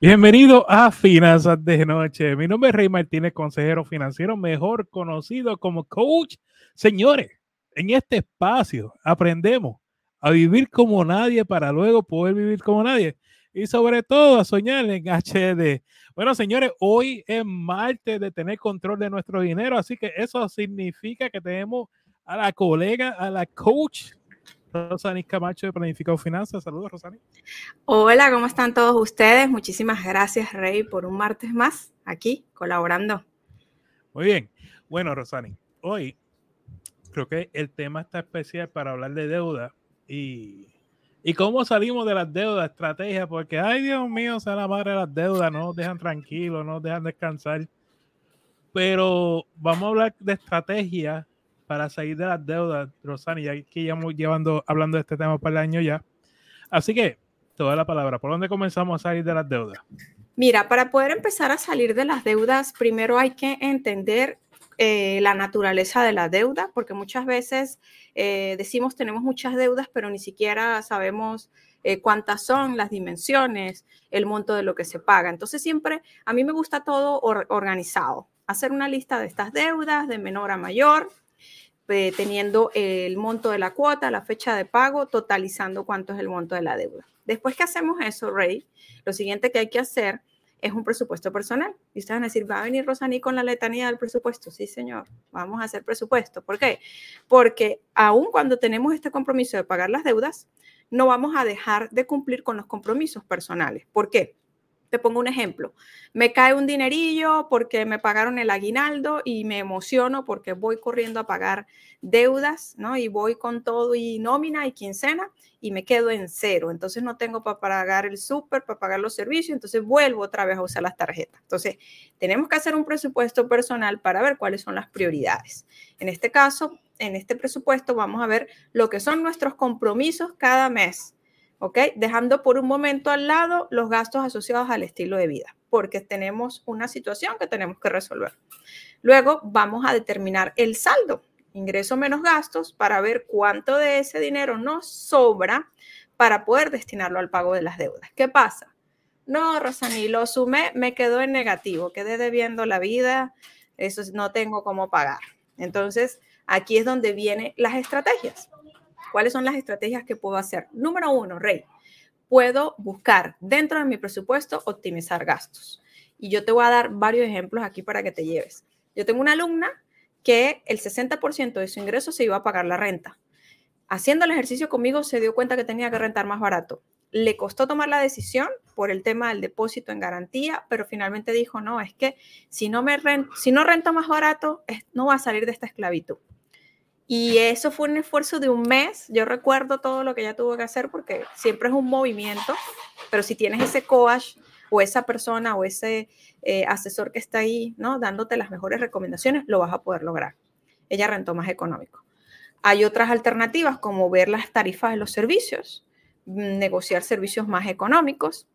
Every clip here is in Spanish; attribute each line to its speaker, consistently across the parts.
Speaker 1: Bienvenido a Finanzas de Noche. Mi nombre es Rey Martínez, consejero financiero, mejor conocido como coach. Señores, en este espacio aprendemos a vivir como nadie para luego poder vivir como nadie y sobre todo a soñar en HD. Bueno, señores, hoy es martes de tener control de nuestro dinero, así que eso significa que tenemos a la colega, a la coach Rosani Camacho de Planificado Finanzas. Saludos, Rosani.
Speaker 2: Hola, ¿cómo están todos ustedes? Muchísimas gracias, Rey, por un martes más aquí colaborando.
Speaker 1: Muy bien. Bueno, Rosani, hoy creo que el tema está especial para hablar de deuda y, y cómo salimos de las deudas, estrategia, porque, ay, Dios mío, sea la madre de las deudas, no nos dejan tranquilos, no nos dejan descansar. Pero vamos a hablar de estrategia para salir de las deudas, Rosani, ya que llevamos llevando, hablando de este tema para el año ya. Así que, toda la palabra, ¿por dónde comenzamos a salir de las deudas?
Speaker 2: Mira, para poder empezar a salir de las deudas, primero hay que entender eh, la naturaleza de la deuda, porque muchas veces eh, decimos tenemos muchas deudas, pero ni siquiera sabemos eh, cuántas son las dimensiones, el monto de lo que se paga. Entonces siempre a mí me gusta todo organizado, hacer una lista de estas deudas de menor a mayor, eh, teniendo el monto de la cuota, la fecha de pago, totalizando cuánto es el monto de la deuda. Después que hacemos eso, Rey, lo siguiente que hay que hacer es un presupuesto personal. Y ustedes van a decir, ¿va a venir Rosaní con la letanía del presupuesto? Sí, señor, vamos a hacer presupuesto. ¿Por qué? Porque aun cuando tenemos este compromiso de pagar las deudas, no vamos a dejar de cumplir con los compromisos personales. ¿Por qué? Te pongo un ejemplo. Me cae un dinerillo porque me pagaron el aguinaldo y me emociono porque voy corriendo a pagar deudas, ¿no? Y voy con todo y nómina y quincena y me quedo en cero. Entonces no tengo para pagar el súper, para pagar los servicios, entonces vuelvo otra vez a usar las tarjetas. Entonces, tenemos que hacer un presupuesto personal para ver cuáles son las prioridades. En este caso, en este presupuesto vamos a ver lo que son nuestros compromisos cada mes ¿ok? Dejando por un momento al lado los gastos asociados al estilo de vida, porque tenemos una situación que tenemos que resolver. Luego vamos a determinar el saldo, ingreso menos gastos, para ver cuánto de ese dinero nos sobra para poder destinarlo al pago de las deudas. ¿Qué pasa? No, Rosani, lo sumé, me quedó en negativo, quedé debiendo la vida, eso no tengo cómo pagar. Entonces, aquí es donde vienen las estrategias. ¿Cuáles son las estrategias que puedo hacer? Número uno, Rey, puedo buscar dentro de mi presupuesto optimizar gastos. Y yo te voy a dar varios ejemplos aquí para que te lleves. Yo tengo una alumna que el 60% de su ingreso se iba a pagar la renta. Haciendo el ejercicio conmigo se dio cuenta que tenía que rentar más barato. Le costó tomar la decisión por el tema del depósito en garantía, pero finalmente dijo, no, es que si no, me rento, si no rento más barato, no va a salir de esta esclavitud. Y eso fue un esfuerzo de un mes. Yo recuerdo todo lo que ella tuvo que hacer porque siempre es un movimiento, pero si tienes ese coach o esa persona o ese eh, asesor que está ahí, ¿no? Dándote las mejores recomendaciones, lo vas a poder lograr. Ella rentó más económico. Hay otras alternativas como ver las tarifas de los servicios, mm, negociar servicios más económicos,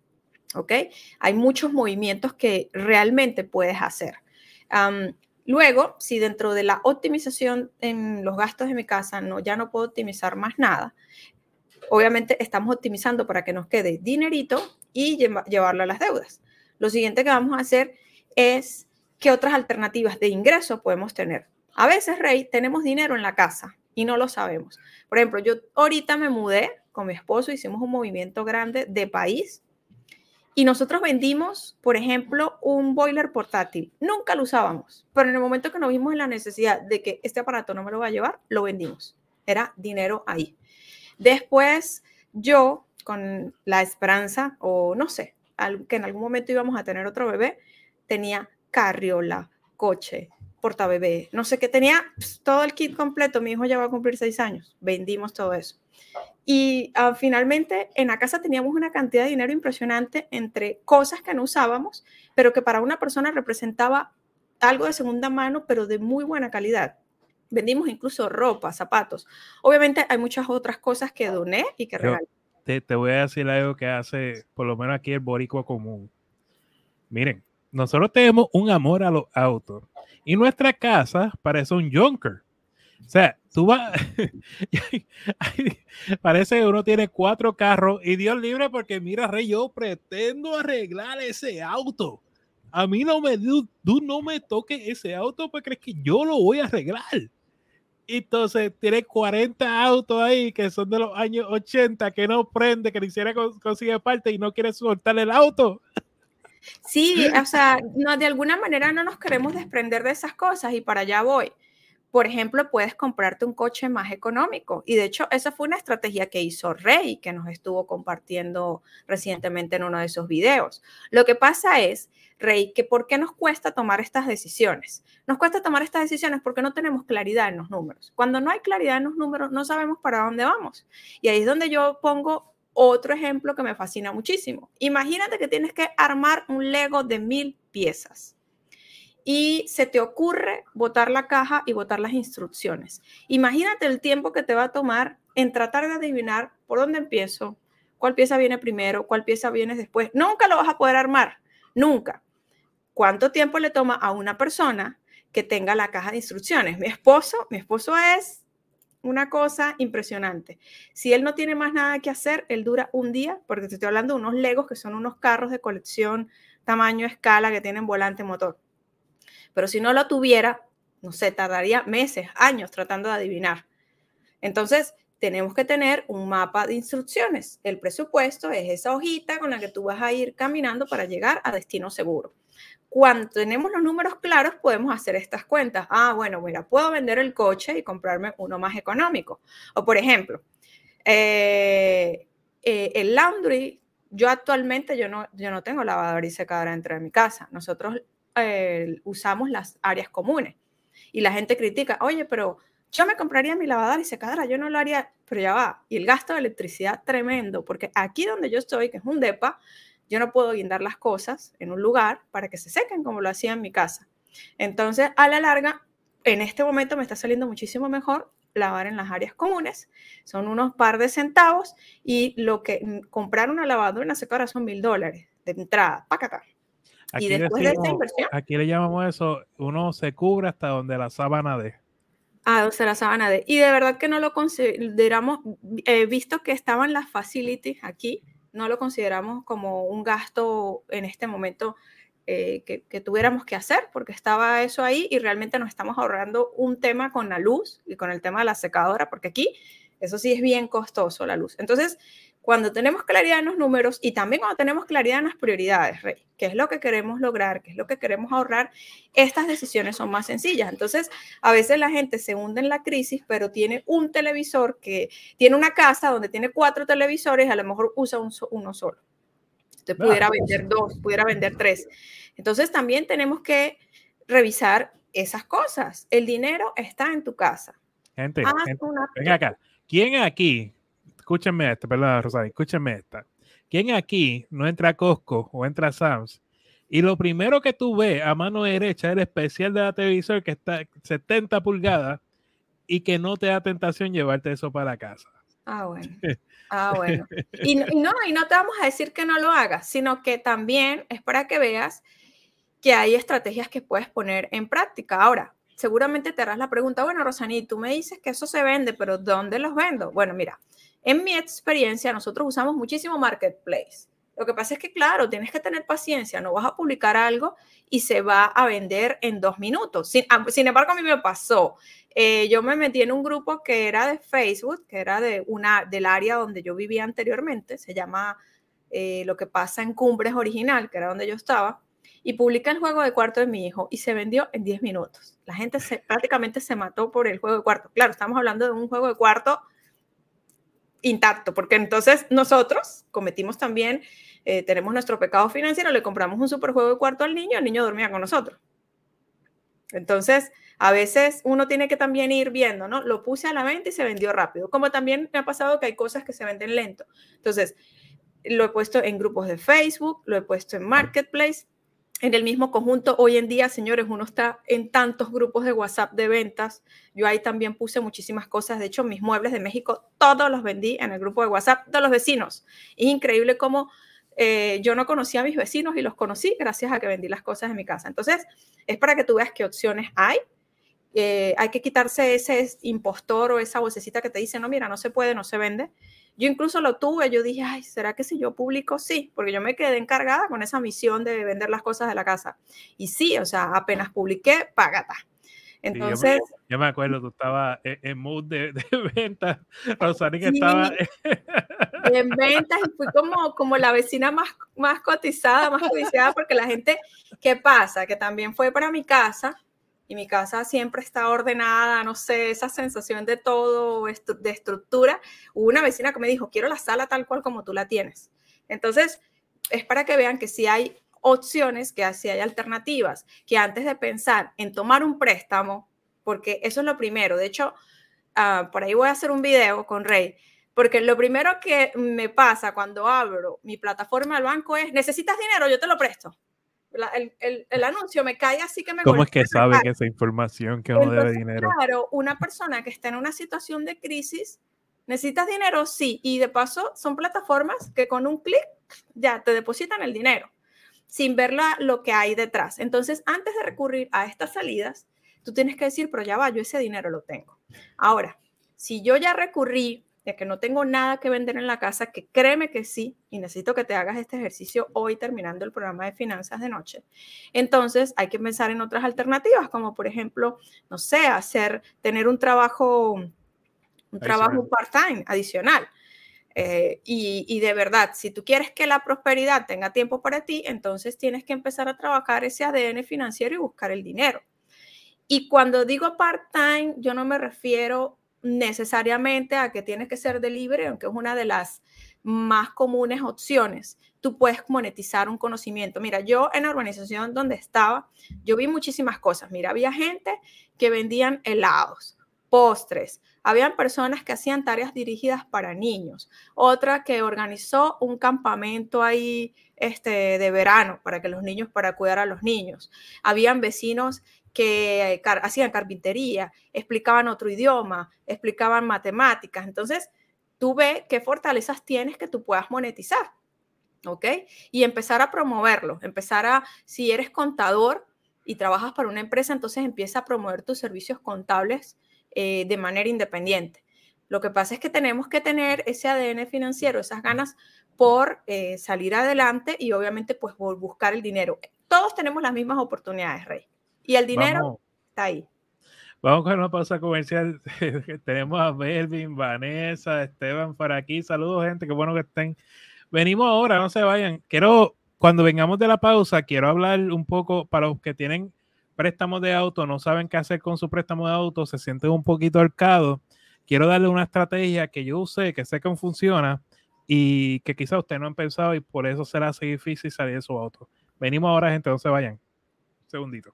Speaker 2: ¿ok? Hay muchos movimientos que realmente puedes hacer. Luego, si dentro de la optimización en los gastos de mi casa no, ya no puedo optimizar más nada, obviamente estamos optimizando para que nos quede dinerito y llevarlo a las deudas. Lo siguiente que vamos a hacer es qué otras alternativas de ingreso podemos tener. A veces, Rey, tenemos dinero en la casa y no lo sabemos. Por ejemplo, yo ahorita me mudé con mi esposo, hicimos un movimiento grande de país y nosotros vendimos, por ejemplo, un boiler portátil. Nunca lo usábamos, pero en el momento que nos vimos en la necesidad de que este aparato no me lo va a llevar, lo vendimos. Era dinero ahí. Después, yo, con la esperanza, o no sé, que en algún momento íbamos a tener otro bebé, tenía carriola, coche, portabebé, no sé qué, tenía pues, todo el kit completo. Mi hijo ya va a cumplir seis años. Vendimos todo eso. Y ah, finalmente en la casa teníamos una cantidad de dinero impresionante entre cosas que no usábamos, pero que para una persona representaba algo de segunda mano, pero de muy buena calidad. Vendimos incluso ropa, zapatos. Obviamente hay muchas otras cosas que doné y que regalé.
Speaker 1: Te, te, voy a decir algo que hace, por lo menos aquí el boricua común. Miren, nosotros tenemos un amor a los autos y nuestra casa parece un junker. O sea, tú vas, parece que uno tiene cuatro carros y Dios libre porque mira, Rey, yo pretendo arreglar ese auto. A mí no me, tú no me toques ese auto porque crees que yo lo voy a arreglar. Entonces tiene 40 autos ahí que son de los años 80 que no prende, que ni siquiera consigue parte y no quiere soltar el auto.
Speaker 2: Sí, o sea, de alguna manera no nos queremos desprender de esas cosas y para allá voy. Por ejemplo, puedes comprarte un coche más económico. Y de hecho, esa fue una estrategia que hizo Rey, que nos estuvo compartiendo recientemente en uno de esos videos. Lo que pasa es, Rey, que ¿por qué nos cuesta tomar estas decisiones? Nos cuesta tomar estas decisiones porque no tenemos claridad en los números. Cuando no hay claridad en los números, no sabemos para dónde vamos. Y ahí es donde yo pongo otro ejemplo que me fascina muchísimo. Imagínate que tienes que armar un Lego de mil piezas y se te ocurre botar la caja y botar las instrucciones. Imagínate el tiempo que te va a tomar en tratar de adivinar por dónde empiezo, cuál pieza viene primero, cuál pieza viene después. Nunca lo vas a poder armar, nunca. ¿Cuánto tiempo le toma a una persona que tenga la caja de instrucciones? Mi esposo, mi esposo es una cosa impresionante. Si él no tiene más nada que hacer, él dura un día, porque te estoy hablando de unos Legos que son unos carros de colección, tamaño, escala, que tienen volante, motor. Pero si no lo tuviera, no sé, tardaría meses, años tratando de adivinar. Entonces, tenemos que tener un mapa de instrucciones. El presupuesto es esa hojita con la que tú vas a ir caminando para llegar a destino seguro. Cuando tenemos los números claros, podemos hacer estas cuentas. Ah, bueno, mira, puedo vender el coche y comprarme uno más económico. O, por ejemplo, eh, eh, el laundry, yo actualmente yo no, yo no tengo lavadora y secadora dentro de mi casa. Nosotros usamos las áreas comunes. Y la gente critica, oye, pero yo me compraría mi lavadora y secadora, yo no lo haría, pero ya va. Y el gasto de electricidad tremendo, porque aquí donde yo estoy, que es un DEPA, yo no puedo guindar las cosas en un lugar para que se sequen como lo hacía en mi casa. Entonces, a la larga, en este momento me está saliendo muchísimo mejor lavar en las áreas comunes. Son unos par de centavos y lo que mm, comprar una lavadora y una secadora son mil dólares de entrada. Acá.
Speaker 1: Aquí y después de esta inversión. Aquí le llamamos eso, uno se cubre hasta donde la sábana de.
Speaker 2: Ah, donde la sábana de. Y de verdad que no lo consideramos, he visto que estaban las facilities aquí, no lo consideramos como un gasto en este momento eh, que, que, tuviéramos que hacer, porque estaba eso ahí y realmente nos estamos ahorrando un tema con la luz y con el tema de la secadora, porque aquí eso sí es bien costoso la luz. Entonces, cuando tenemos claridad en los números y también cuando tenemos claridad en las prioridades, Rey, qué es lo que queremos lograr, qué es lo que queremos ahorrar, estas decisiones son más sencillas. Entonces, a veces la gente se hunde en la crisis, pero tiene un televisor que tiene una casa donde tiene cuatro televisores, a lo mejor usa uno solo. Usted pudiera vender dos, pudiera vender tres. Entonces, también tenemos que revisar esas cosas. El dinero está en tu casa.
Speaker 1: Gente, gente ven acá. ¿Quién aquí escúchenme esta, perdón, Rosario, escúchenme esta. ¿Quién aquí no entra a Costco o entra a Sam's? Y lo primero que tú ves a mano derecha es el especial de la televisor que está 70 pulgadas y que no te da tentación llevarte eso para casa.
Speaker 2: Ah, bueno. Ah, bueno. Y, no, y no te vamos a decir que no lo hagas, sino que también es para que veas que hay estrategias que puedes poner en práctica. Ahora, seguramente te harás la pregunta, bueno, Rosaní, tú me dices que eso se vende, pero ¿dónde los vendo? Bueno, mira, en mi experiencia, nosotros usamos muchísimo Marketplace. Lo que pasa es que, claro, tienes que tener paciencia, no vas a publicar algo y se va a vender en dos minutos. Sin, ah, embargo, a mí me pasó. Eh, yo me metí en un grupo que era de Facebook, que era de una, del área donde yo vivía anteriormente, se llama eh, Lo que pasa en Cumbres Original, que era donde yo estaba, y publica el juego de cuarto de mi hijo y se vendió en 10 minutos. La gente prácticamente se mató por el juego de cuarto. Claro, estamos hablando de un juego de cuarto intacto, porque entonces nosotros cometimos también, eh, tenemos nuestro pecado financiero, le compramos un superjuego de cuarto al niño, el niño dormía con nosotros. Entonces, a veces uno tiene que también ir viendo, ¿no? Lo puse a la venta y se vendió rápido, como también me ha pasado que hay cosas que se venden lento. Entonces, lo he puesto en grupos de Facebook, lo he puesto en Marketplace, en el mismo conjunto. Hoy en día, señores, uno está en tantos grupos de WhatsApp de ventas. Yo ahí también puse muchísimas cosas. De hecho, mis muebles de México, todos los vendí en el grupo de WhatsApp de los vecinos. Es increíble cómo eh, yo no conocía a mis vecinos y los conocí gracias a que vendí las cosas en mi casa. Entonces, es para que tú veas qué opciones hay eh, hay que quitarse ese impostor o esa vocecita que te dice, no, mira, no se puede, no se vende. Yo incluso lo tuve, yo dije, ay, ¿será que si yo publico? Sí, porque yo me quedé encargada con esa misión de vender las cosas de la casa. Y sí, o sea, apenas publiqué, págata. Entonces.
Speaker 1: yo, me, acuerdo, tú estabas en, mood de, de ventas. Rosani que estaba.
Speaker 2: en ventas y fui como, como la vecina más, más cotizada, más codiciada, porque la gente, ¿qué pasa? Que también fue para mi casa y mi casa siempre está ordenada, no sé, esa sensación de todo, de estructura. Hubo una vecina que me dijo, quiero la sala tal cual como tú la tienes. Entonces, es para que vean que si hay opciones, que si hay alternativas, que antes de pensar en tomar un préstamo, porque eso es lo primero, de hecho, ah, por ahí voy a hacer un video con Rey, porque lo primero que me pasa cuando abro mi plataforma del banco es, necesitas dinero, yo te lo presto el, anuncio me cae así que me...
Speaker 1: ¿Cómo es que saben esa información que uno debe dinero?
Speaker 2: Claro, una persona que está en una situación de crisis, ¿necesitas dinero? Sí, y de paso son plataformas que con un clic ya te depositan el dinero, sin ver lo que hay detrás. Entonces, antes de recurrir a estas salidas, tú tienes que decir, pero ya va, yo ese dinero lo tengo. Ahora, si yo ya recurrí que no tengo nada que vender en la casa, que créeme que sí, y necesito que te hagas este ejercicio hoy terminando el programa de finanzas de noche. Entonces hay que pensar en otras alternativas, como por ejemplo, no sé, hacer, tener un trabajo, un trabajo part-time adicional. Eh, y, y, de verdad, si tú quieres que la prosperidad tenga tiempo para ti, entonces tienes que empezar a trabajar ese ADN financiero y buscar el dinero. Y cuando digo part-time, yo no me refiero necesariamente a que tienes que ser de libre, aunque es una de las más comunes opciones. Tú puedes monetizar un conocimiento. Mira, yo en la organización donde estaba, yo vi muchísimas cosas. Mira, había gente que vendían helados, postres, habían personas que hacían tareas dirigidas para niños, otra que organizó un campamento ahí este, de verano para que los niños, para cuidar a los niños. Habían vecinos que hacían carpintería, explicaban otro idioma, explicaban matemáticas. Entonces, tú ves qué fortalezas tienes que tú puedas monetizar, ¿ok? Y empezar a promoverlo, empezar a, si eres contador y trabajas para una empresa, entonces empieza a promover tus servicios contables eh, de manera independiente. Lo que pasa es que tenemos que tener ese ADN financiero, esas ganas por eh, salir adelante y obviamente pues por buscar el dinero. Todos tenemos las mismas oportunidades, Rey. Y el dinero está ahí.
Speaker 1: Vamos con una pausa comercial. Tenemos a Melvin, Vanessa, Esteban por aquí. Saludos, gente. Qué bueno que estén. Venimos ahora, no se vayan. Quiero, cuando vengamos de la pausa, quiero hablar un poco para los que tienen préstamos de auto, no saben qué hacer con su préstamo de auto, se sienten un poquito arcados. Quiero darle una estrategia que yo usé, que sé que funciona y que quizá ustedes no han pensado y por eso será así difícil salir de su auto. Venimos ahora, gente, no se vayan. Un segundito.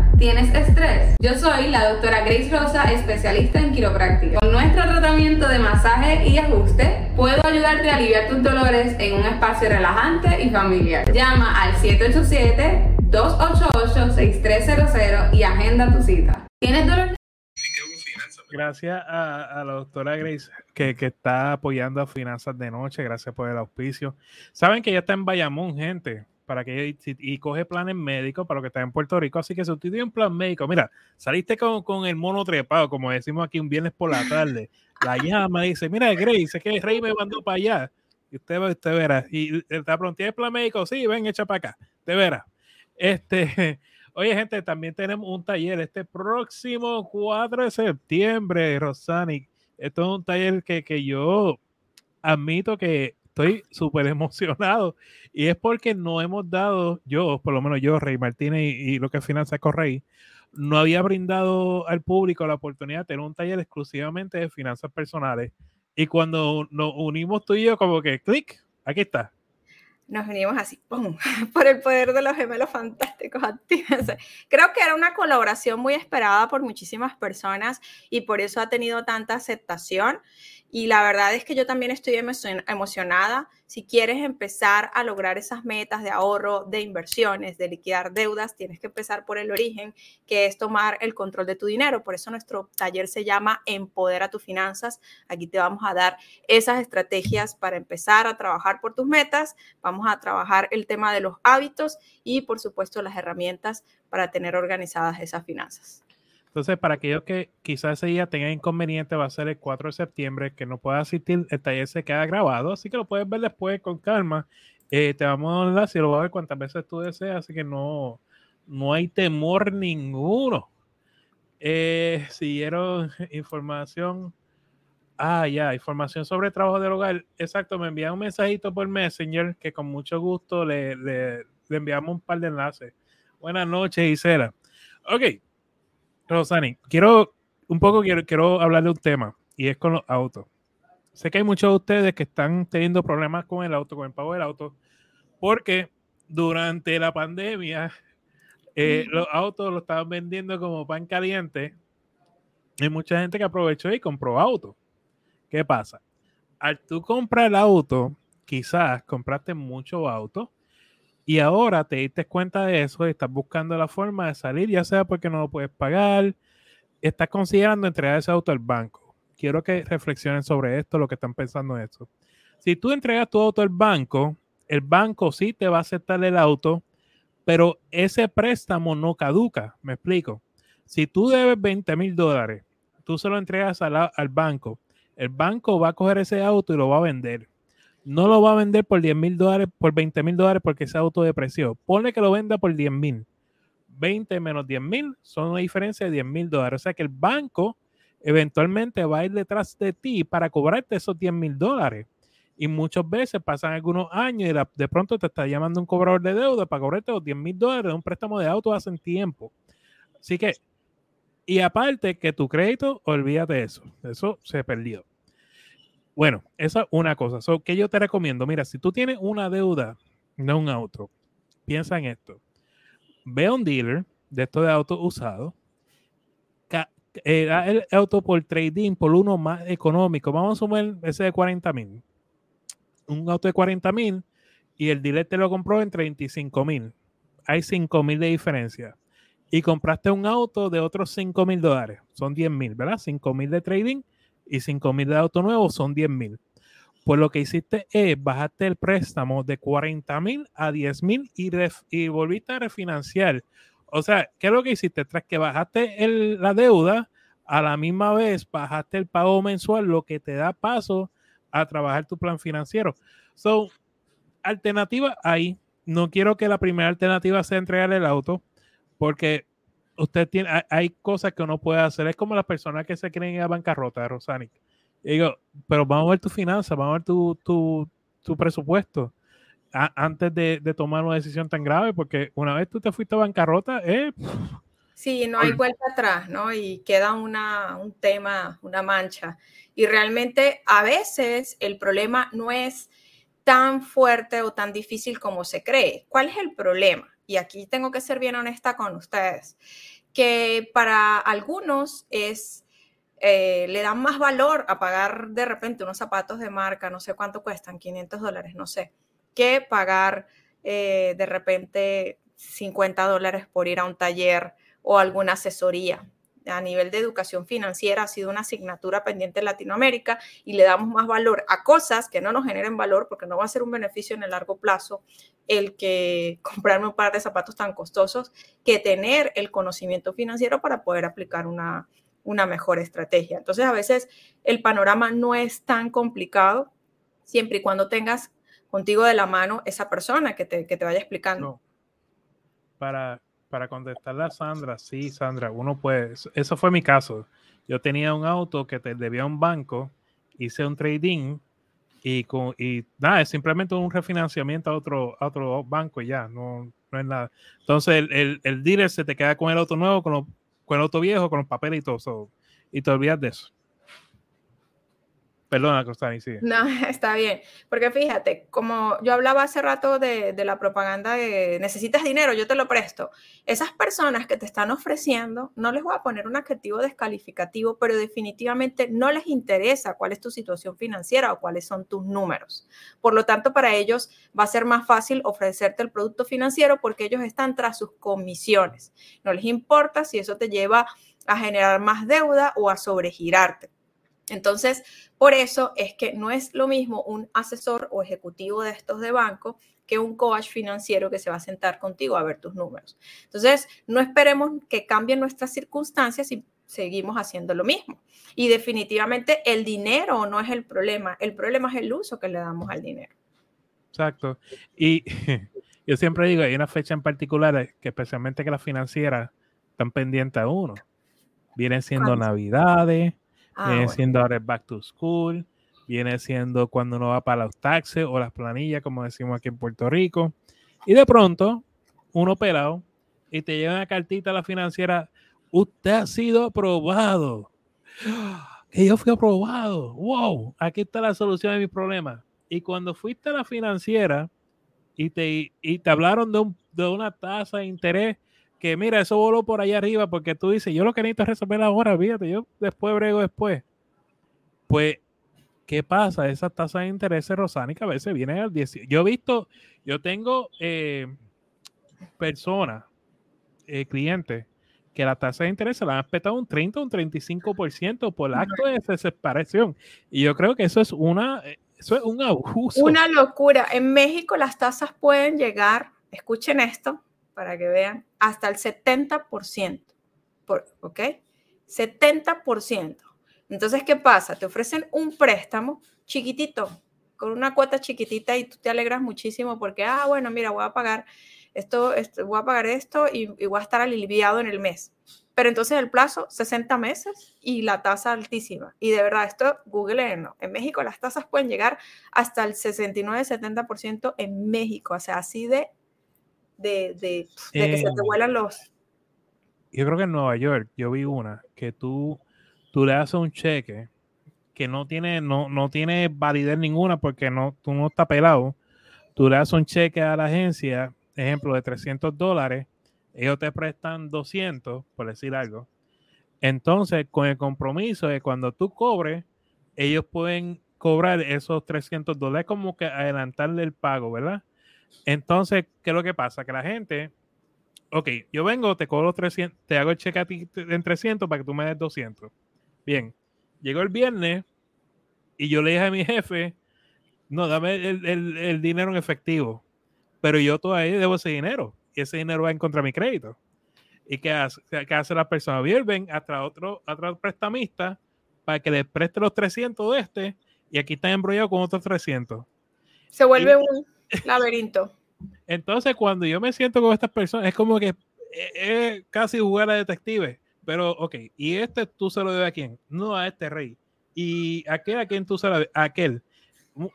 Speaker 3: ¿Tienes estrés? Yo soy la doctora Grace Rosa, especialista en quiropráctica. Con nuestro tratamiento de masaje y ajuste, puedo ayudarte a aliviar tus dolores en un espacio relajante y familiar. Llama al 787-288-6300 y agenda tu cita. ¿Tienes dolor?
Speaker 1: Gracias a, la doctora Grace que, que, está apoyando a Finanzas de Noche. Gracias por el auspicio. Saben que ya está en Bayamón, gente para que y coge planes médicos para lo que está en Puerto Rico. Así que si usted tiene un plan médico, mira, saliste con, con el mono trepado, como decimos aquí un viernes por la tarde, la llama dice, mira, Grace, es que el rey me mandó para allá. Y usted, usted verá. Y está pronto, el plan médico? Sí, ven, echa para acá. Te verá. Este, oye, gente, también tenemos un taller este próximo 4 de septiembre, Rosani. Esto es un taller que, que yo admito que estoy súper emocionado y es porque no hemos dado, yo, por lo menos yo, Rey Martínez y, lo que es Finanzas Correy, no había brindado al público la oportunidad de tener un taller exclusivamente de finanzas personales. Y cuando nos unimos tú y yo, como que clic, aquí está.
Speaker 2: Nos unimos así, ¡pum! por el poder de los gemelos fantásticos. Creo que era una colaboración muy esperada por muchísimas personas y por eso ha tenido tanta aceptación. Y la verdad es que yo también estoy emocionada. si quieres empezar a lograr esas metas de ahorro, de inversiones, de liquidar deudas, tienes que empezar por el origen, que es tomar el control de tu dinero. Por eso nuestro taller se llama Empodera tus finanzas. Aquí te vamos a dar esas estrategias para empezar a trabajar por tus metas. Vamos a trabajar el tema de los hábitos y, por supuesto, las herramientas para tener organizadas esas finanzas.
Speaker 1: Entonces, para aquellos que quizás ese día tengan inconveniente, va a ser el 4 de septiembre, que no pueda asistir, el taller se queda grabado, así que lo puedes ver después con calma. Eh, te vamos a dar, si lo vas a ver cuantas veces tú deseas, así que no, no hay temor ninguno. Eh, siguieron información. Ah, ya, información sobre trabajo del hogar. Exacto, me envían un mensajito por Messenger que con mucho gusto le, le, le enviamos un par de enlaces. Buenas noches, Isela. Ok, Rosani, quiero un poco quiero, quiero hablar de un tema y es con los autos. Sé que hay muchos de ustedes que están teniendo problemas con el auto, con el pago del auto, porque durante la pandemia eh, los autos los estaban vendiendo como pan caliente. Hay mucha gente que aprovechó y compró auto. ¿Qué pasa? Al tú comprar el auto, quizás compraste mucho auto y ahora te diste cuenta de eso y estás buscando la forma de salir, ya sea porque no lo puedes pagar, estás considerando entregar ese auto al banco. Quiero que reflexionen sobre esto, lo que están pensando en esto. Si tú entregas tu auto al banco, el banco sí te va a aceptar el auto, pero ese préstamo no caduca. Me explico. Si tú debes 20 mil dólares, tú se lo entregas al, al banco, el banco va a coger ese auto y lo va a vender no lo va a vender por 10 mil dólares, por 20 mil dólares porque ese auto de precio. Ponle que lo venda por 10 mil. 20 menos 10 mil son una diferencia de 10 mil dólares. O sea que el banco eventualmente va a ir detrás de ti para cobrarte esos 10 mil dólares. Y muchas veces pasan algunos años y de pronto te está llamando un cobrador de deuda para cobrarte los 10 mil dólares de un préstamo de auto hace tiempo. Así que, y aparte que tu crédito, olvídate eso. Eso se perdió. Bueno, esa es una cosa. So, que yo te recomiendo? Mira, si tú tienes una deuda de un auto, piensa en esto. Ve a un dealer de estos de autos usados, eh, da el auto por trading por uno más económico. Vamos a sumar ese de 40 mil. Un auto de 40 mil y el dealer te lo compró en 35 mil. Hay 5 mil de diferencia. Y compraste un auto de otros 5 mil dólares. Son 10 mil, ¿verdad? 5 mil de trading y 5 mil de auto nuevo son 10 mil. Pues lo que hiciste es bajarte el préstamo de 40 mil a 10 mil y, y, volviste a refinanciar. O sea, ¿qué es lo que hiciste? Tras que bajaste el, la deuda, a la misma vez bajaste el pago mensual, lo que te da paso a trabajar tu plan financiero. So, alternativa ahí. No quiero que la primera alternativa sea entregar el auto, porque usted tiene, hay, cosas que uno puede hacer. Es como las personas que se creen a bancarrota, Rosanic. digo, pero vamos a ver tu finanza, vamos a ver tu, tu, tu presupuesto antes de, de, tomar una decisión tan grave, porque una vez tú te fuiste a bancarrota, eh,
Speaker 2: Sí, no hay vuelta atrás, ¿no? Y queda una, un tema, una mancha. Y realmente a veces el problema no es tan fuerte o tan difícil como se cree. ¿Cuál es el problema? Y aquí tengo que ser bien honesta con ustedes que para algunos es, eh, le dan más valor a pagar de repente unos zapatos de marca, no sé cuánto cuestan, 500 dólares, no sé, que pagar eh, de repente 50 dólares por ir a un taller o alguna asesoría a nivel de educación financiera ha sido una asignatura pendiente en Latinoamérica y le damos más valor a cosas que no nos generen valor porque no va a ser un beneficio en el largo plazo el que comprarme un par de zapatos tan costosos que tener el conocimiento financiero para poder aplicar una, una mejor estrategia. Entonces a veces el panorama no es tan complicado siempre y cuando tengas contigo de la mano esa persona que te, que te vaya explicando.
Speaker 1: Para, para contestarle a Sandra, sí, Sandra, uno puede, eso fue mi caso. Yo tenía un auto que te debía un banco, hice un trading y, con, y nada, es simplemente un refinanciamiento a otro, a otro banco y ya, no, no es nada. Entonces el, el, el, dealer se te queda con el auto nuevo, con, con el auto viejo, con los papeles y todo, y te olvidas de eso. Perdona, Costani, sí.
Speaker 2: No, está bien. Porque fíjate, como yo hablaba hace rato de, de, la propaganda de necesitas dinero, yo te lo presto. Esas personas que te están ofreciendo, no les voy a poner un adjetivo descalificativo, pero definitivamente no les interesa cuál es tu situación financiera o cuáles son tus números. Por lo tanto, para ellos va a ser más fácil ofrecerte el producto financiero porque ellos están tras sus comisiones. No les importa si eso te lleva a generar más deuda o a sobregirarte. Entonces, por eso es que no es lo mismo un asesor o ejecutivo de estos de banco que un coach financiero que se va a sentar contigo a ver tus números. Entonces, no esperemos que cambien nuestras circunstancias y seguimos haciendo lo mismo. Y definitivamente el dinero no es el problema, el problema es el uso que le damos al dinero.
Speaker 1: Exacto. Y yo siempre digo, hay una fecha en particular que especialmente que las financieras están pendientes a uno. Vienen siendo Navidades, Ah, viene siendo ahora el back to school, viene siendo cuando uno va para los taxes o las planillas, como decimos aquí en Puerto Rico. Y de pronto, uno pelado y te lleva una cartita a la financiera, usted ha sido aprobado. Que yo fui aprobado. Wow, aquí está la solución de mi problema. Y cuando fuiste a la financiera y te, y te hablaron de, un, de una tasa de interés que mira, eso voló por allá arriba porque tú dices, yo lo que necesito es resolver ahora, fíjate, yo después brego después. Pues, ¿qué pasa? Esas tasas de interés rosánica a veces vienen al 10. Yo he visto, yo tengo eh, personas, eh, clientes, que la tasa de interés se la han respetado un 30 o un 35% por el acto de desesperación. Y yo creo que eso es una, eso es un abuso.
Speaker 2: Una locura. En México las tasas pueden llegar, escuchen esto, para que vean, hasta el 70%. Por, ¿Ok? 70%. Entonces, ¿qué pasa? Te ofrecen un préstamo chiquitito, con una cuota chiquitita y tú te alegras muchísimo porque, ah, bueno, mira, voy a pagar esto, esto voy a pagar esto y, voy a estar aliviado en el mes. Pero entonces el plazo, 60 meses y la tasa altísima. Y de verdad, esto, Google no. En México las tasas pueden llegar hasta el 69-70% en México. O sea, así de de, que se te vuelan los...
Speaker 1: Yo creo que en Nueva York yo vi una que tú, tú le haces un cheque que no tiene, no, no tiene validez ninguna porque no, tú no estás pelado. Tú le das un cheque a la agencia, ejemplo, de 300 dólares, ellos te prestan 200, por decir algo. Entonces, con el compromiso de cuando tú cobres, ellos pueden cobrar esos 300 dólares como que adelantarle el pago, ¿verdad? Entonces, ¿qué es lo que pasa? Que la gente, ok, yo vengo, te cobro 300, te hago el cheque a ti en 300 para que tú me des 200. Bien, llegó el viernes y yo le dije a mi jefe, no, dame el, dinero en efectivo, pero yo todavía debo ese dinero y ese dinero va en contra de mi crédito. ¿Y qué hace, qué hace la persona? Vuelven hasta otro, otro prestamista para que le preste los 300 de este y aquí están embrollados con otros 300.
Speaker 2: Se vuelve un Laberinto.
Speaker 1: Entonces, cuando yo me siento con estas personas, es como que es casi jugar a detective. Pero, ok, ¿y este tú se lo debes a quién? No a este rey. ¿Y aquel a quién tú se lo debes? A aquel.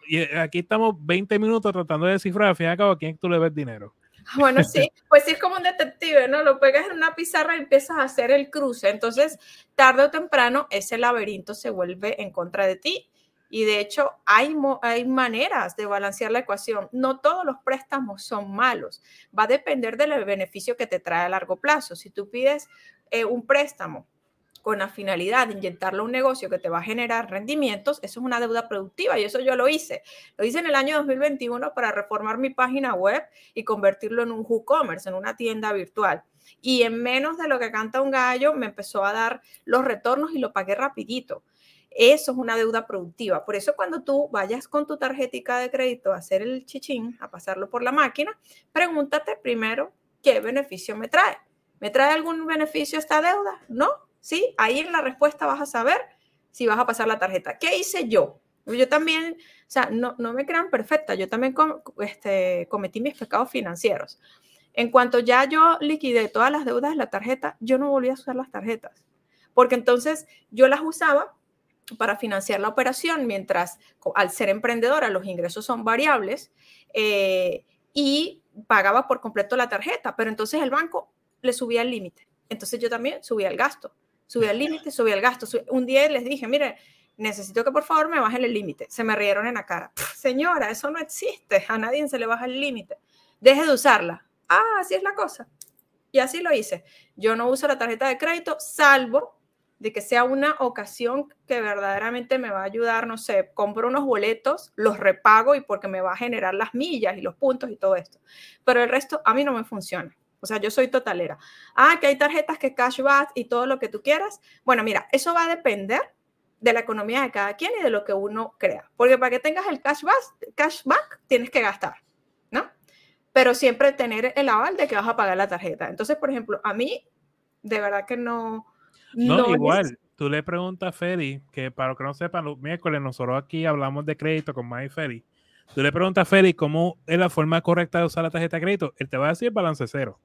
Speaker 1: Y aquí estamos 20 minutos tratando de descifrar al fin y al cabo a quién tú le ves dinero.
Speaker 2: Bueno, sí, pues sí es como un detective, ¿no? Lo pegas en una pizarra y empiezas a hacer el cruce. Entonces, tarde o temprano, ese laberinto se vuelve en contra de ti y de hecho, hay, hay maneras de balancear la ecuación. No todos los préstamos son malos. Va a depender del beneficio que te trae a largo plazo. Si tú pides eh, un préstamo con la finalidad de inyectarlo a un negocio que te va a generar rendimientos, eso es una deuda productiva y eso yo lo hice. Lo hice en el año 2021 para reformar mi página web y convertirlo en un WooCommerce, en una tienda virtual. Y en menos de lo que canta un gallo, me empezó a dar los retornos y lo pagué rapidito. Eso es una deuda productiva. Por eso cuando tú vayas con tu tarjetita de crédito a hacer el chichín, a pasarlo por la máquina, pregúntate primero qué beneficio me trae. ¿Me trae algún beneficio esta deuda? ¿No? Sí, ahí en la respuesta vas a saber si vas a pasar la tarjeta. ¿Qué hice yo? Yo también, o sea, no, no me crean perfecta, yo también este, cometí mis pecados financieros. En cuanto ya yo liquidé todas las deudas de la tarjeta, yo no volví a usar las tarjetas, porque entonces yo las usaba para financiar la operación, mientras al ser emprendedora los ingresos son variables eh, y pagaba por completo la tarjeta, pero entonces el banco le subía el límite. Entonces yo también subía el gasto, subía el límite, subía el gasto. Un día les dije, mire, necesito que por favor me bajen el límite. Se me rieron en la cara. Señora, eso no existe. A nadie se le baja el límite. Deje de usarla. Ah, así es la cosa. Y así lo hice. Yo no uso la tarjeta de crédito, salvo de que sea una ocasión que verdaderamente me va a ayudar, no sé, compro unos boletos, los repago y porque me va a generar las millas y los puntos y todo esto. Pero el resto a mí no me funciona. O sea, yo soy totalera. Ah, que hay tarjetas que cashback y todo lo que tú quieras. Bueno, mira, eso va a depender de la economía de cada quien y de lo que uno crea. Porque para que tengas el cashback, cashback tienes que gastar, ¿no? Pero siempre tener el aval de que vas a pagar la tarjeta. Entonces, por ejemplo, a mí, de verdad que no.
Speaker 1: No, igual. Tú le preguntas a Feli, que para los que no sepan, los miércoles nosotros aquí hablamos de crédito con Mike Feli. Tú le preguntas a Feli cómo es la forma correcta de usar la tarjeta de crédito. Él te va a decir balance cero.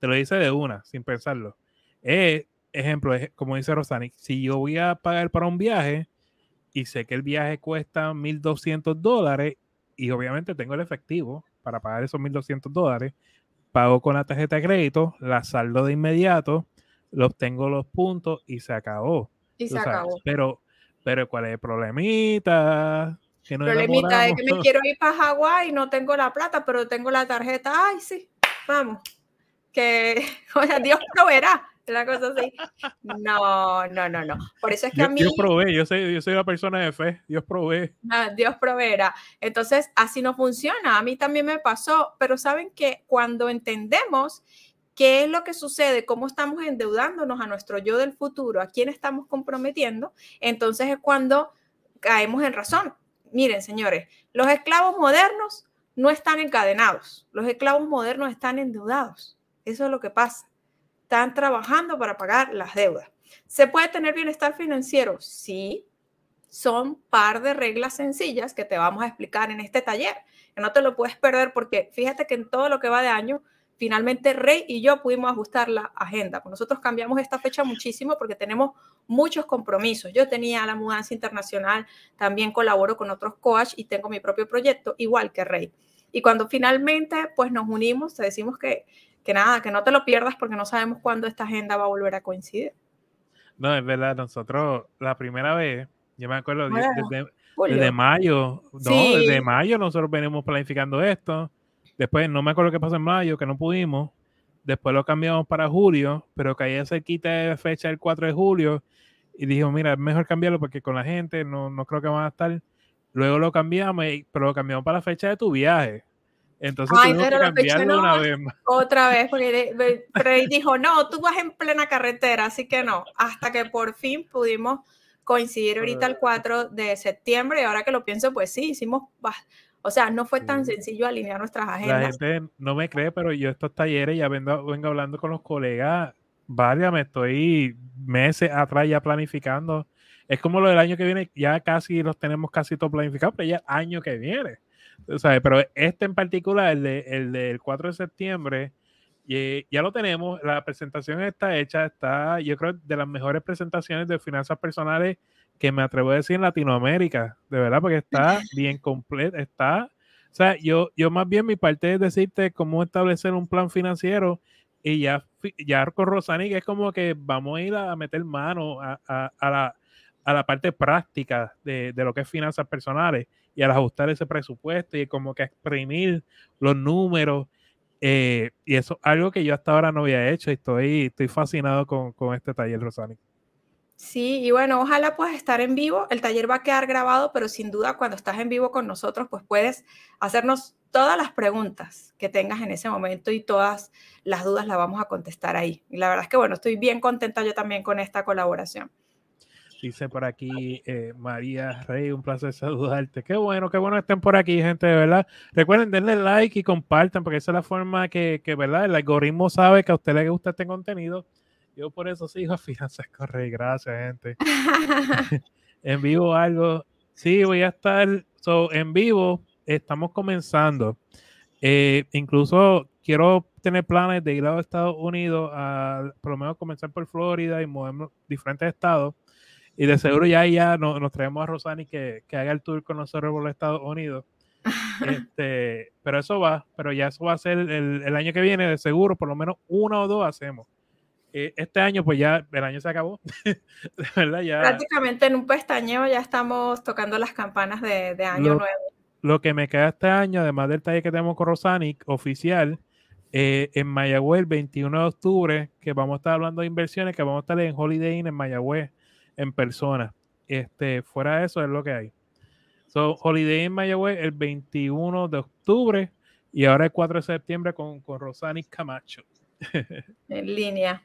Speaker 1: Te lo dice de una, sin pensarlo. Eh, ejemplo, como dice Rosani, si yo voy a pagar para un viaje y sé que el viaje cuesta 1.200 dólares y obviamente tengo el efectivo para pagar esos 1.200 dólares, pago con la tarjeta de crédito, la saldo de inmediato, lo obtengo los puntos y se acabó.
Speaker 2: Y se acabó.
Speaker 1: Pero, pero ¿cuál es el problemita?
Speaker 2: Que no problemita es que me quiero ir para Hawái y no tengo la plata, pero tengo la tarjeta. Ay, sí, vamos. Que, o sea, Dios proveerá la cosa así. No, no, no, no. Por eso es que
Speaker 1: a
Speaker 2: mí.
Speaker 1: Dios provee, yo soy, yo soy una persona de fe, Dios provee.
Speaker 2: Ah, Dios proveerá. Entonces, así no funciona. A mí también me pasó, pero saben que cuando entendemos qué es lo que sucede, cómo estamos endeudándonos a nuestro yo del futuro, a quién estamos comprometiendo, entonces es cuando caemos en razón. Miren, señores, los esclavos modernos no están encadenados, los esclavos modernos están endeudados. Eso es lo que pasa están trabajando para pagar las deudas. ¿Se puede tener bienestar financiero? Sí, son par de reglas sencillas que te vamos a explicar en este taller, que no te lo puedes perder porque fíjate que en todo lo que va de año, finalmente Rey y yo pudimos ajustar la agenda. Nosotros cambiamos esta fecha muchísimo porque tenemos muchos compromisos. Yo tenía la mudanza internacional, también colaboro con otros coach y tengo mi propio proyecto, igual que Rey. Y cuando finalmente pues nos unimos, te decimos que que nada, que no te lo pierdas porque no sabemos cuándo esta agenda va a volver a coincidir.
Speaker 1: No, es verdad, nosotros la primera vez, yo me acuerdo desde, mayo, no, desde mayo nosotros venimos planificando esto. Después no me acuerdo qué pasó en mayo, que no pudimos. Después lo cambiamos para julio, pero caía cerquita de fecha el 4 de julio y dijimos, mira, es mejor cambiarlo porque con la gente no, no creo que van a estar. Luego lo cambiamos, pero lo cambiamos para la fecha de tu viaje. Entonces Ay, que una vez más.
Speaker 2: Otra vez, porque dijo, no, tú vas en plena carretera, así que no. Hasta que por fin pudimos coincidir ahorita el 4 de septiembre y ahora que lo pienso, pues sí, hicimos, o sea, no fue tan sencillo alinear nuestras agendas.
Speaker 1: La gente no me cree, pero yo estos talleres ya vengo, vengo hablando con los colegas, vaya, me estoy meses atrás ya planificando. Es como lo del año que viene, ya casi los tenemos casi todo planificado, pero ya año que viene pero este en particular, el, de, el del 4 de septiembre, y, ya lo tenemos, la presentación está hecha, está, yo creo, de las mejores presentaciones de finanzas personales que me atrevo a decir en Latinoamérica, de verdad, porque está bien completa, está, o sea, yo, yo más bien mi parte es decirte cómo establecer un plan financiero y ya, ya con Rosani, que es como que vamos a ir a meter mano a, a, a la, a la parte práctica de, de, lo que es finanzas personales y al ajustar ese presupuesto y como que exprimir los números. Eh, y eso es algo que yo hasta ahora no había hecho y estoy, estoy fascinado con, con este taller, Rosani.
Speaker 2: Sí, y bueno, ojalá puedas estar en vivo. El taller va a quedar grabado, pero sin duda cuando estás en vivo con nosotros, pues puedes hacernos todas las preguntas que tengas en ese momento y todas las dudas las vamos a contestar ahí. Y la verdad es que bueno, estoy bien contenta yo también con esta colaboración.
Speaker 1: Dice por aquí eh, María Rey, un placer saludarte. Qué bueno, qué bueno estén por aquí, gente, de verdad. Recuerden, denle like y compartan, porque esa es la forma que, que ¿verdad? El algoritmo sabe que a usted le gusta este contenido. Yo por eso sigo a Finanzas Correy. Gracias, gente. en vivo algo. Sí, voy a estar so, en vivo. Estamos comenzando. Eh, incluso quiero tener planes de ir a Estados Unidos, a, por lo menos comenzar por Florida y movernos diferentes estados y de seguro ya ya nos, traemos a Rosani que, que, haga el tour con nosotros por los Estados Unidos. este, pero eso va, pero ya eso va a ser el, el, año que viene, de seguro, por lo menos uno o dos hacemos. eh, este año, pues ya el año se acabó. de verdad, ya.
Speaker 2: Prácticamente en un pestañeo ya estamos tocando las campanas de, de año
Speaker 1: Lo-
Speaker 2: nuevo.
Speaker 1: Lo que me queda este año, además del taller que tenemos con Rosanic oficial, eh, en Mayagüez el 21 de octubre, que vamos a estar hablando de inversiones, que vamos a estar en Holiday Inn en Mayagüez en persona. Este, fuera de eso es lo que hay. So, Holiday en Mayagüez el 21 de octubre y ahora el 4 de septiembre con, con Rosanic Camacho.
Speaker 2: en línea.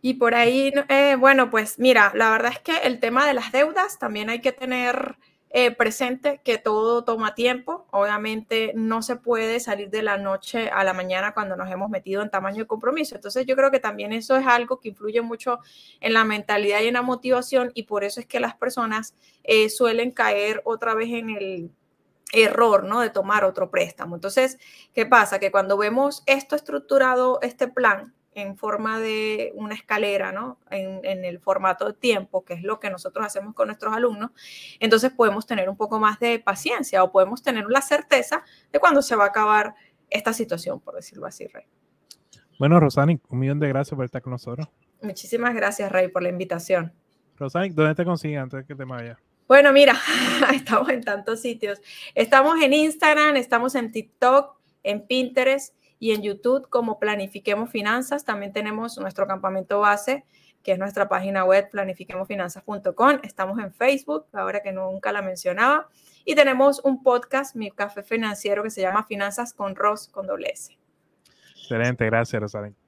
Speaker 2: Y por ahí, eh, bueno, pues mira, la verdad es que el tema de las deudas también hay que tener eh, presente que todo toma tiempo. Obviamente no se puede salir de la noche a la mañana cuando nos hemos metido en tamaño de compromiso. Entonces yo creo que también eso es algo que influye mucho en la mentalidad y en la motivación y por eso es que las personas eh, suelen caer otra vez en el error, ¿no? De tomar otro préstamo. Entonces, ¿qué pasa? Que cuando vemos esto estructurado, este plan, en forma de una escalera, ¿no? En, en, el formato de tiempo, que es lo que nosotros hacemos con nuestros alumnos, entonces podemos tener un poco más de paciencia o podemos tener la certeza de cuándo se va a acabar esta situación, por decirlo así, Rey.
Speaker 1: Bueno, Rosanic, un millón de gracias por estar con nosotros.
Speaker 2: Muchísimas gracias, Rey, por la invitación.
Speaker 1: Rosanic, ¿dónde te consiguen antes de que te vaya?
Speaker 2: Bueno, mira, estamos en tantos sitios. Estamos en Instagram, estamos en TikTok, en Pinterest y en YouTube como Planifiquemos Finanzas. También tenemos nuestro campamento base, que es nuestra página web planifiquemosfinanzas.com. Estamos en Facebook, ahora que nunca la mencionaba. Y tenemos un podcast, mi café financiero, que se llama Finanzas con Ross con doble S.
Speaker 1: Excelente, gracias, Rosalén.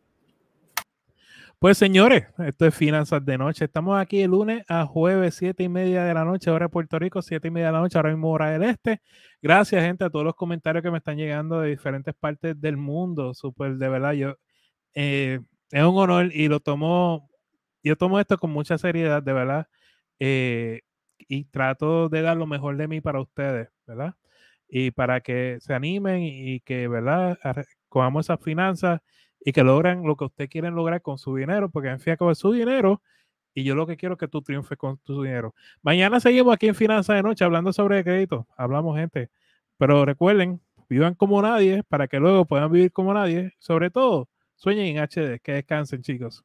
Speaker 1: Pues señores, esto es Finanzas de Noche. Estamos aquí el lunes a jueves, siete y media de la noche, hora de Puerto Rico, siete y media de la noche, ahora mismo hora del este. Gracias, gente, a todos los comentarios que me están llegando de diferentes partes del mundo. Súper, de verdad, yo eh, es un honor y lo tomo, yo tomo esto con mucha seriedad, de verdad. Eh, y trato de dar lo mejor de mí para ustedes, ¿verdad? Y para que se animen y que, ¿verdad? Cojamos esas finanzas y que logran lo que ustedes quieren lograr con su dinero, porque en fin es su dinero y yo lo que quiero es que tú triunfes con tu dinero. Mañana seguimos aquí en Finanzas de Noche hablando sobre crédito, hablamos gente, pero recuerden, vivan como nadie para que luego puedan vivir como nadie, sobre todo, sueñen en HD, que descansen chicos.